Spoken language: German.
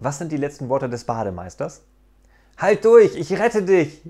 Was sind die letzten Worte des Bademeisters? Halt durch, ich rette dich!